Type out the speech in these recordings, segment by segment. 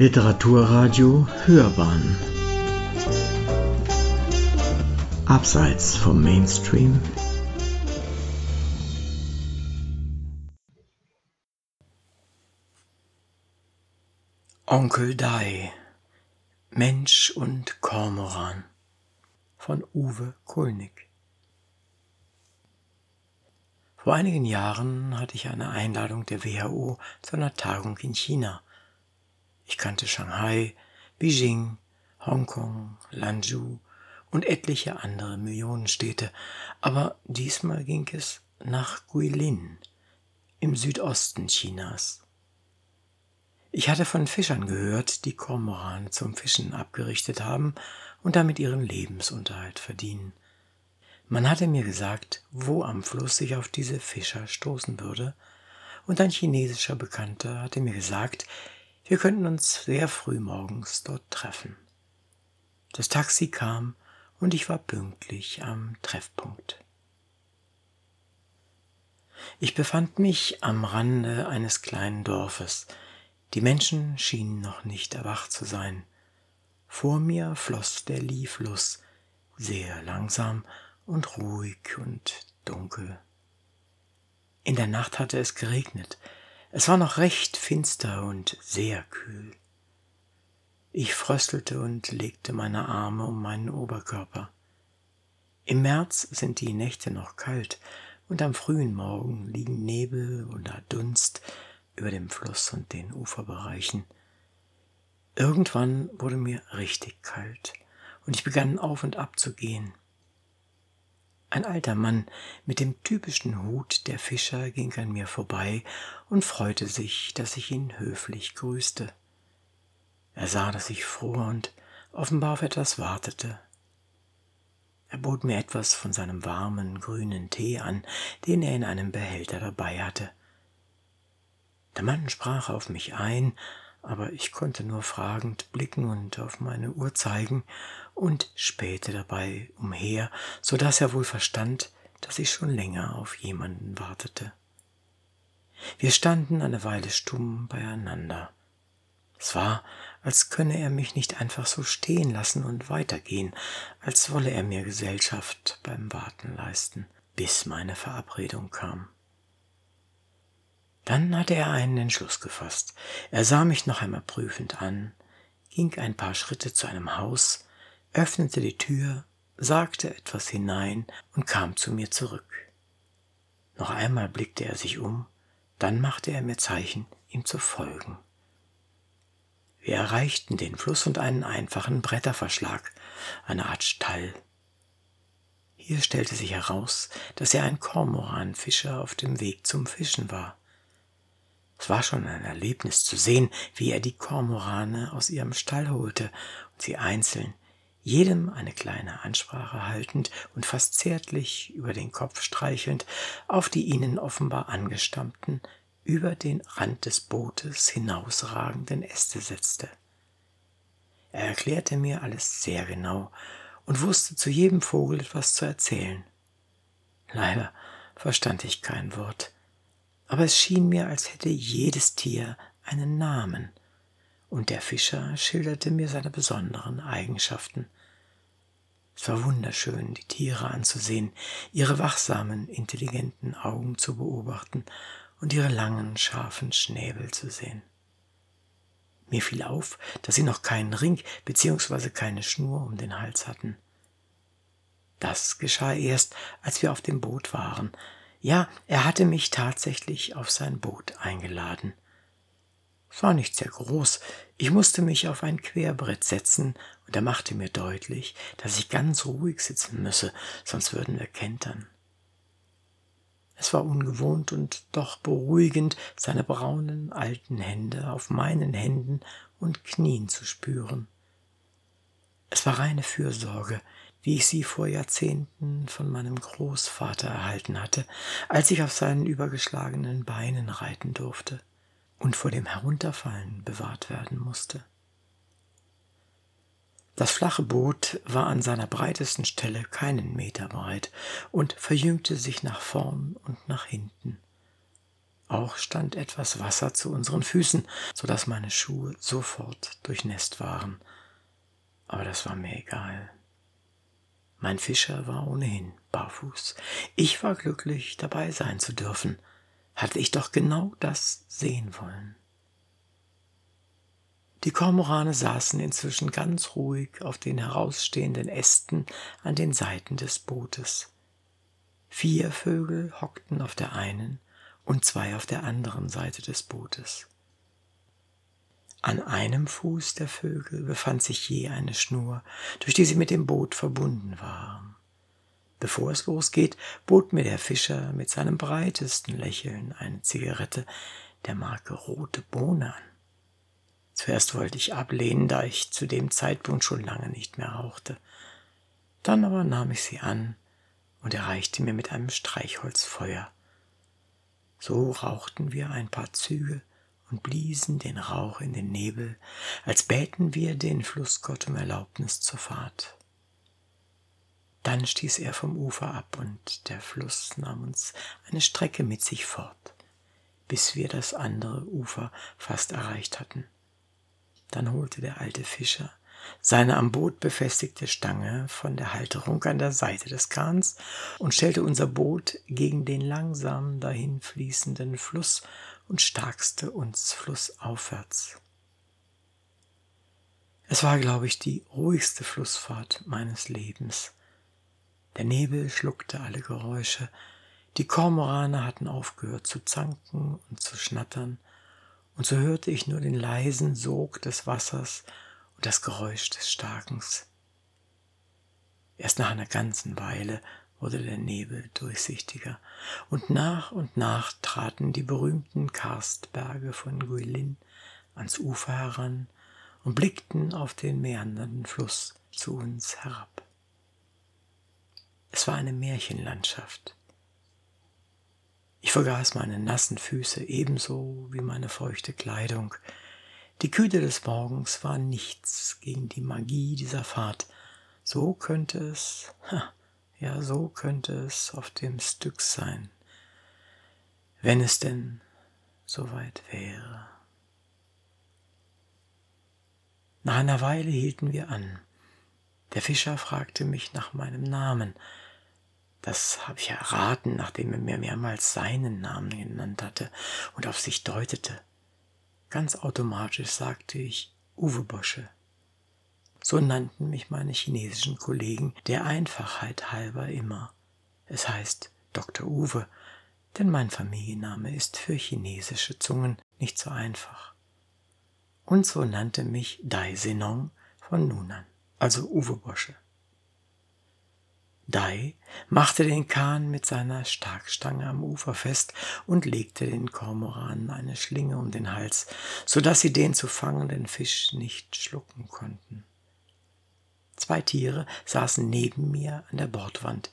Literaturradio Hörbahn. Abseits vom Mainstream. Onkel Dai Mensch und Kormoran von Uwe Kulnig Vor einigen Jahren hatte ich eine Einladung der WHO zu einer Tagung in China. Ich kannte Shanghai, Beijing, Hongkong, Lanzhou und etliche andere Millionenstädte, aber diesmal ging es nach Guilin im Südosten Chinas. Ich hatte von Fischern gehört, die Kormorane zum Fischen abgerichtet haben und damit ihren Lebensunterhalt verdienen. Man hatte mir gesagt, wo am Fluss ich auf diese Fischer stoßen würde, und ein chinesischer Bekannter hatte mir gesagt, wir könnten uns sehr früh morgens dort treffen. Das Taxi kam und ich war pünktlich am Treffpunkt. Ich befand mich am Rande eines kleinen Dorfes. Die Menschen schienen noch nicht erwacht zu sein. Vor mir floss der Liefluss, sehr langsam und ruhig und dunkel. In der Nacht hatte es geregnet, es war noch recht finster und sehr kühl. Ich fröstelte und legte meine Arme um meinen Oberkörper. Im März sind die Nächte noch kalt und am frühen Morgen liegen Nebel oder Dunst über dem Fluss und den Uferbereichen. Irgendwann wurde mir richtig kalt und ich begann auf und ab zu gehen. Ein alter Mann mit dem typischen Hut der Fischer ging an mir vorbei und freute sich, dass ich ihn höflich grüßte. Er sah, dass ich fror und offenbar auf etwas wartete. Er bot mir etwas von seinem warmen, grünen Tee an, den er in einem Behälter dabei hatte. Der Mann sprach auf mich ein, aber ich konnte nur fragend blicken und auf meine Uhr zeigen und spähte dabei umher, so dass er wohl verstand, dass ich schon länger auf jemanden wartete. Wir standen eine Weile stumm beieinander. Es war, als könne er mich nicht einfach so stehen lassen und weitergehen, als wolle er mir Gesellschaft beim Warten leisten, bis meine Verabredung kam. Dann hatte er einen Entschluss gefasst. Er sah mich noch einmal prüfend an, ging ein paar Schritte zu einem Haus, öffnete die Tür, sagte etwas hinein und kam zu mir zurück. Noch einmal blickte er sich um, dann machte er mir Zeichen, ihm zu folgen. Wir erreichten den Fluss und einen einfachen Bretterverschlag, eine Art Stall. Hier stellte sich heraus, dass er ein Kormoranfischer auf dem Weg zum Fischen war. Es war schon ein Erlebnis zu sehen, wie er die Kormorane aus ihrem Stall holte und sie einzeln, jedem eine kleine Ansprache haltend und fast zärtlich über den Kopf streichelnd, auf die ihnen offenbar angestammten, über den Rand des Bootes hinausragenden Äste setzte. Er erklärte mir alles sehr genau und wusste zu jedem Vogel etwas zu erzählen. Leider verstand ich kein Wort, aber es schien mir, als hätte jedes Tier einen Namen, und der Fischer schilderte mir seine besonderen Eigenschaften. Es war wunderschön, die Tiere anzusehen, ihre wachsamen, intelligenten Augen zu beobachten und ihre langen, scharfen Schnäbel zu sehen. Mir fiel auf, dass sie noch keinen Ring bzw. keine Schnur um den Hals hatten. Das geschah erst, als wir auf dem Boot waren, ja, er hatte mich tatsächlich auf sein Boot eingeladen. Es war nicht sehr groß, ich musste mich auf ein Querbrett setzen, und er machte mir deutlich, dass ich ganz ruhig sitzen müsse, sonst würden wir kentern. Es war ungewohnt und doch beruhigend, seine braunen alten Hände auf meinen Händen und Knien zu spüren. Es war reine Fürsorge, wie ich sie vor Jahrzehnten von meinem Großvater erhalten hatte, als ich auf seinen übergeschlagenen Beinen reiten durfte und vor dem Herunterfallen bewahrt werden musste. Das flache Boot war an seiner breitesten Stelle keinen Meter breit und verjüngte sich nach vorn und nach hinten. Auch stand etwas Wasser zu unseren Füßen, so dass meine Schuhe sofort durchnässt waren. Aber das war mir egal. Mein Fischer war ohnehin barfuß. Ich war glücklich, dabei sein zu dürfen. Hatte ich doch genau das sehen wollen. Die Kormorane saßen inzwischen ganz ruhig auf den herausstehenden Ästen an den Seiten des Bootes. Vier Vögel hockten auf der einen und zwei auf der anderen Seite des Bootes. An einem Fuß der Vögel befand sich je eine Schnur, durch die sie mit dem Boot verbunden waren. Bevor es losgeht, bot mir der Fischer mit seinem breitesten Lächeln eine Zigarette der Marke Rote Bohne an. Zuerst wollte ich ablehnen, da ich zu dem Zeitpunkt schon lange nicht mehr rauchte. Dann aber nahm ich sie an und erreichte mir mit einem Streichholz Feuer. So rauchten wir ein paar Züge und bliesen den Rauch in den Nebel, als bäten wir den Flussgott um Erlaubnis zur Fahrt. Dann stieß er vom Ufer ab und der Fluss nahm uns eine Strecke mit sich fort, bis wir das andere Ufer fast erreicht hatten. Dann holte der alte Fischer seine am Boot befestigte Stange von der Halterung an der Seite des Kahns und stellte unser Boot gegen den langsam dahinfließenden Fluss und starkste uns flussaufwärts. Es war, glaube ich, die ruhigste Flussfahrt meines Lebens. Der Nebel schluckte alle Geräusche, die Kormorane hatten aufgehört zu zanken und zu schnattern, und so hörte ich nur den leisen Sog des Wassers und das Geräusch des Starkens. Erst nach einer ganzen Weile wurde der Nebel durchsichtiger, und nach und nach traten die berühmten Karstberge von Guilin ans Ufer heran und blickten auf den meandernden Fluss zu uns herab. Es war eine Märchenlandschaft. Ich vergaß meine nassen Füße ebenso wie meine feuchte Kleidung. Die Kühle des Morgens war nichts gegen die Magie dieser Fahrt. So könnte es, ja, so könnte es auf dem Stück sein, wenn es denn soweit wäre. Nach einer Weile hielten wir an. Der Fischer fragte mich nach meinem Namen. Das habe ich erraten, nachdem er mir mehrmals seinen Namen genannt hatte und auf sich deutete. Ganz automatisch sagte ich Uwe Bosche. So nannten mich meine chinesischen Kollegen der Einfachheit halber immer. Es heißt Dr. Uwe, denn mein Familienname ist für chinesische Zungen nicht so einfach. Und so nannte mich Dai Senong von nun an, also Uwe Bosche. Dai machte den Kahn mit seiner Starkstange am Ufer fest und legte den Kormoranen eine Schlinge um den Hals, so dass sie den zu fangenden Fisch nicht schlucken konnten. Zwei Tiere saßen neben mir an der Bordwand.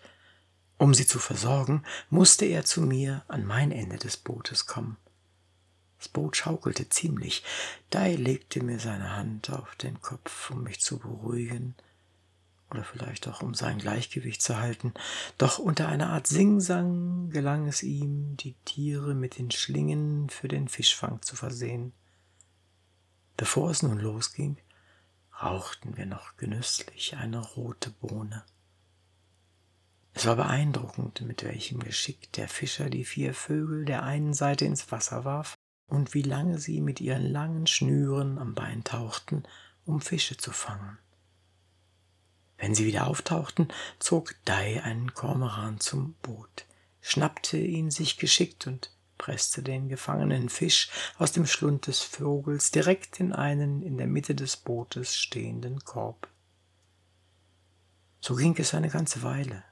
Um sie zu versorgen, musste er zu mir an mein Ende des Bootes kommen. Das Boot schaukelte ziemlich. Dai legte mir seine Hand auf den Kopf, um mich zu beruhigen, oder vielleicht auch um sein Gleichgewicht zu halten, doch unter einer Art Singsang gelang es ihm, die Tiere mit den Schlingen für den Fischfang zu versehen. Bevor es nun losging, rauchten wir noch genüsslich eine rote Bohne. Es war beeindruckend, mit welchem Geschick der Fischer die vier Vögel der einen Seite ins Wasser warf und wie lange sie mit ihren langen Schnüren am Bein tauchten, um Fische zu fangen. Wenn sie wieder auftauchten, zog Dai einen Kormoran zum Boot, schnappte ihn sich geschickt und presste den gefangenen Fisch aus dem Schlund des Vogels direkt in einen in der Mitte des Bootes stehenden Korb. So ging es eine ganze Weile.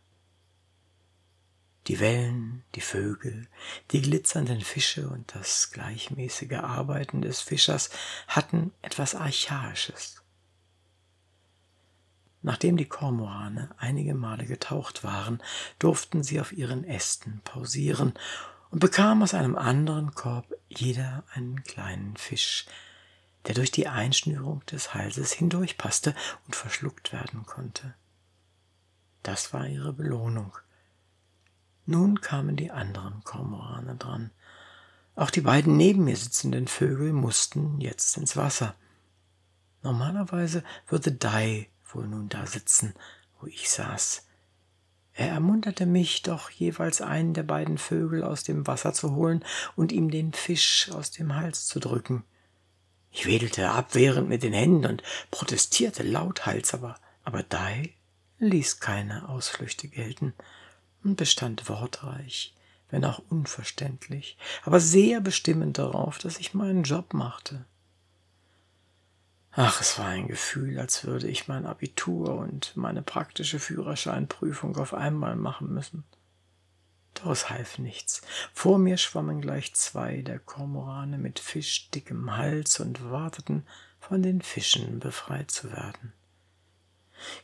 Die Wellen, die Vögel, die glitzernden Fische und das gleichmäßige Arbeiten des Fischers hatten etwas Archaisches. Nachdem die Kormorane einige Male getaucht waren, durften sie auf ihren Ästen pausieren und bekamen aus einem anderen Korb jeder einen kleinen Fisch, der durch die Einschnürung des Halses hindurchpasste und verschluckt werden konnte. Das war ihre Belohnung. Nun kamen die anderen Kormorane dran. Auch die beiden neben mir sitzenden Vögel mussten jetzt ins Wasser. Normalerweise würde Dai wohl nun da sitzen, wo ich saß. Er ermunterte mich doch jeweils einen der beiden Vögel aus dem Wasser zu holen und ihm den Fisch aus dem Hals zu drücken. Ich wedelte abwehrend mit den Händen und protestierte lauthals, aber, aber Dai ließ keine Ausflüchte gelten und bestand wortreich, wenn auch unverständlich, aber sehr bestimmend darauf, dass ich meinen Job machte. Ach, es war ein Gefühl, als würde ich mein Abitur und meine praktische Führerscheinprüfung auf einmal machen müssen. Doch es half nichts. Vor mir schwammen gleich zwei der Kormorane mit fischdickem Hals und warteten, von den Fischen befreit zu werden.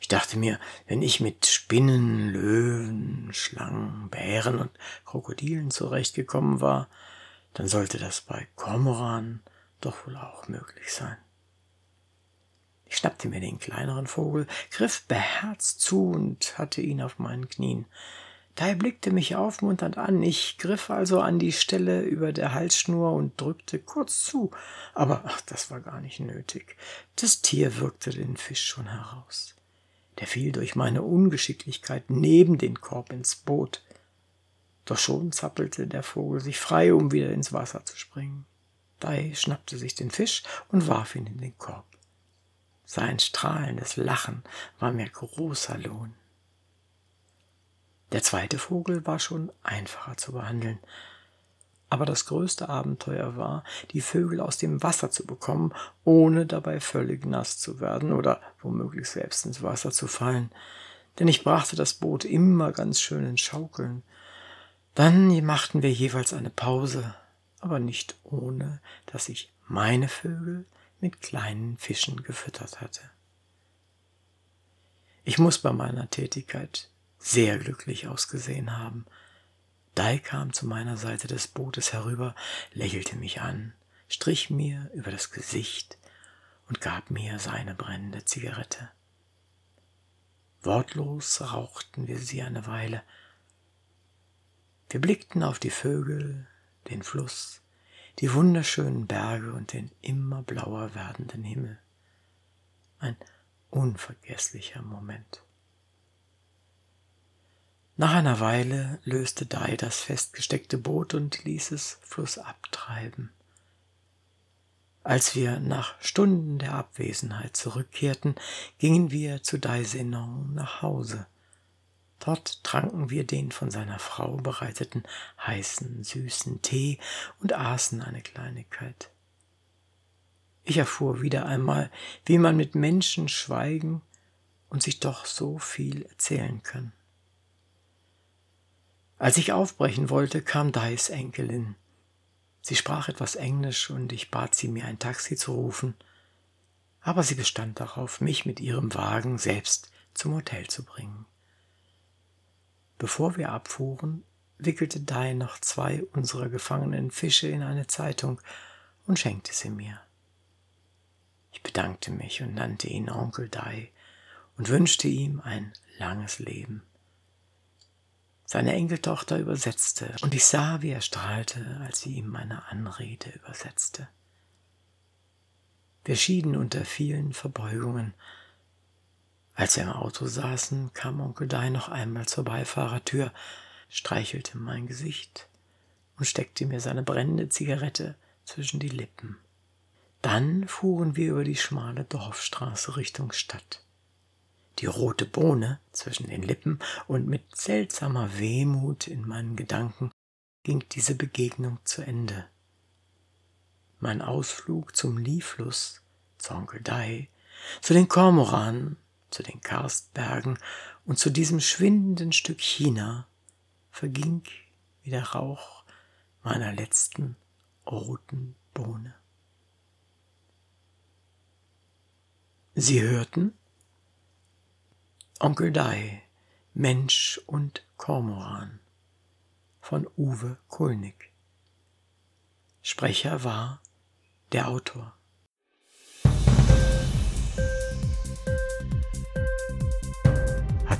Ich dachte mir, wenn ich mit Spinnen, Löwen, Schlangen, Bären und Krokodilen zurechtgekommen war, dann sollte das bei Kormoran doch wohl auch möglich sein. Ich schnappte mir den kleineren Vogel, griff beherzt zu und hatte ihn auf meinen Knien. Da blickte mich aufmunternd an. Ich griff also an die Stelle über der Halsschnur und drückte kurz zu. Aber ach, das war gar nicht nötig. Das Tier wirkte den Fisch schon heraus. Der fiel durch meine Ungeschicklichkeit neben den Korb ins Boot. Doch schon zappelte der Vogel sich frei, um wieder ins Wasser zu springen. Dai schnappte sich den Fisch und warf ihn in den Korb. Sein strahlendes Lachen war mir großer Lohn. Der zweite Vogel war schon einfacher zu behandeln. Aber das größte Abenteuer war, die Vögel aus dem Wasser zu bekommen, ohne dabei völlig nass zu werden oder womöglich selbst ins Wasser zu fallen. Denn ich brachte das Boot immer ganz schön in Schaukeln. Dann machten wir jeweils eine Pause, aber nicht ohne, dass ich meine Vögel mit kleinen Fischen gefüttert hatte. Ich muss bei meiner Tätigkeit sehr glücklich ausgesehen haben. Dai kam zu meiner Seite des Bootes herüber, lächelte mich an, strich mir über das Gesicht und gab mir seine brennende Zigarette. Wortlos rauchten wir sie eine Weile. Wir blickten auf die Vögel, den Fluss, die wunderschönen Berge und den immer blauer werdenden Himmel. Ein unvergesslicher Moment. Nach einer Weile löste Dai das festgesteckte Boot und ließ es flussab treiben. Als wir nach Stunden der Abwesenheit zurückkehrten, gingen wir zu Dai Senon nach Hause. Dort tranken wir den von seiner Frau bereiteten heißen, süßen Tee und aßen eine Kleinigkeit. Ich erfuhr wieder einmal, wie man mit Menschen schweigen und sich doch so viel erzählen kann. Als ich aufbrechen wollte, kam Dais Enkelin. Sie sprach etwas Englisch und ich bat sie, mir ein Taxi zu rufen, aber sie bestand darauf, mich mit ihrem Wagen selbst zum Hotel zu bringen. Bevor wir abfuhren, wickelte Dai noch zwei unserer gefangenen Fische in eine Zeitung und schenkte sie mir. Ich bedankte mich und nannte ihn Onkel Dai und wünschte ihm ein langes Leben. Seine Enkeltochter übersetzte, und ich sah, wie er strahlte, als sie ihm meine Anrede übersetzte. Wir schieden unter vielen Verbeugungen, als wir im Auto saßen, kam Onkel Dai noch einmal zur Beifahrertür, streichelte mein Gesicht und steckte mir seine brennende Zigarette zwischen die Lippen. Dann fuhren wir über die schmale Dorfstraße Richtung Stadt. Die rote Bohne zwischen den Lippen und mit seltsamer Wehmut in meinen Gedanken ging diese Begegnung zu Ende. Mein Ausflug zum Liefluss, zu Onkel Dai, zu den Kormoranen zu den Karstbergen und zu diesem schwindenden Stück China verging wie der Rauch meiner letzten roten Bohne. Sie hörten Onkel Dai, Mensch und Kormoran von Uwe Kulnig. Sprecher war der Autor.